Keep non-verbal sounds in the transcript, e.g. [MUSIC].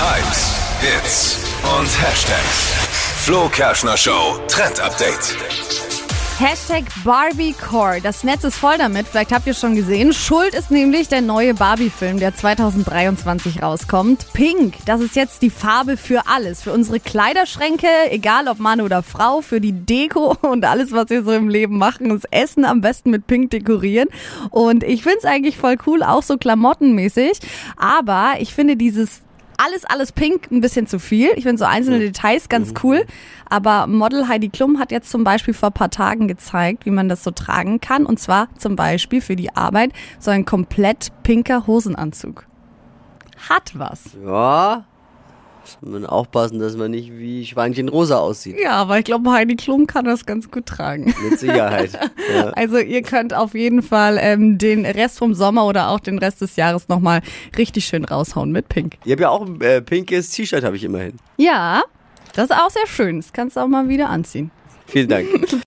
Hypes, Hits und Hashtags. Flo Kerschner Show Trend Update. Hashtag Barbiecore. Das Netz ist voll damit. Vielleicht habt ihr schon gesehen. Schuld ist nämlich der neue Barbie-Film, der 2023 rauskommt. Pink, das ist jetzt die Farbe für alles. Für unsere Kleiderschränke, egal ob Mann oder Frau, für die Deko und alles, was wir so im Leben machen. Das Essen am besten mit Pink dekorieren. Und ich find's eigentlich voll cool, auch so klamottenmäßig. Aber ich finde dieses alles, alles pink, ein bisschen zu viel. Ich finde so einzelne Details ganz cool. Aber Model Heidi Klum hat jetzt zum Beispiel vor paar Tagen gezeigt, wie man das so tragen kann. Und zwar zum Beispiel für die Arbeit so ein komplett pinker Hosenanzug. Hat was. Ja, man aufpassen, dass man nicht wie Schweinchen rosa aussieht. Ja, aber ich glaube, Heidi Klum kann das ganz gut tragen. Mit Sicherheit. [LAUGHS] Ja. Also ihr könnt auf jeden Fall ähm, den Rest vom Sommer oder auch den Rest des Jahres nochmal richtig schön raushauen mit Pink. Ich habe ja auch ein äh, pinkes T-Shirt, habe ich immerhin. Ja, das ist auch sehr schön. Das kannst du auch mal wieder anziehen. Vielen Dank. [LAUGHS]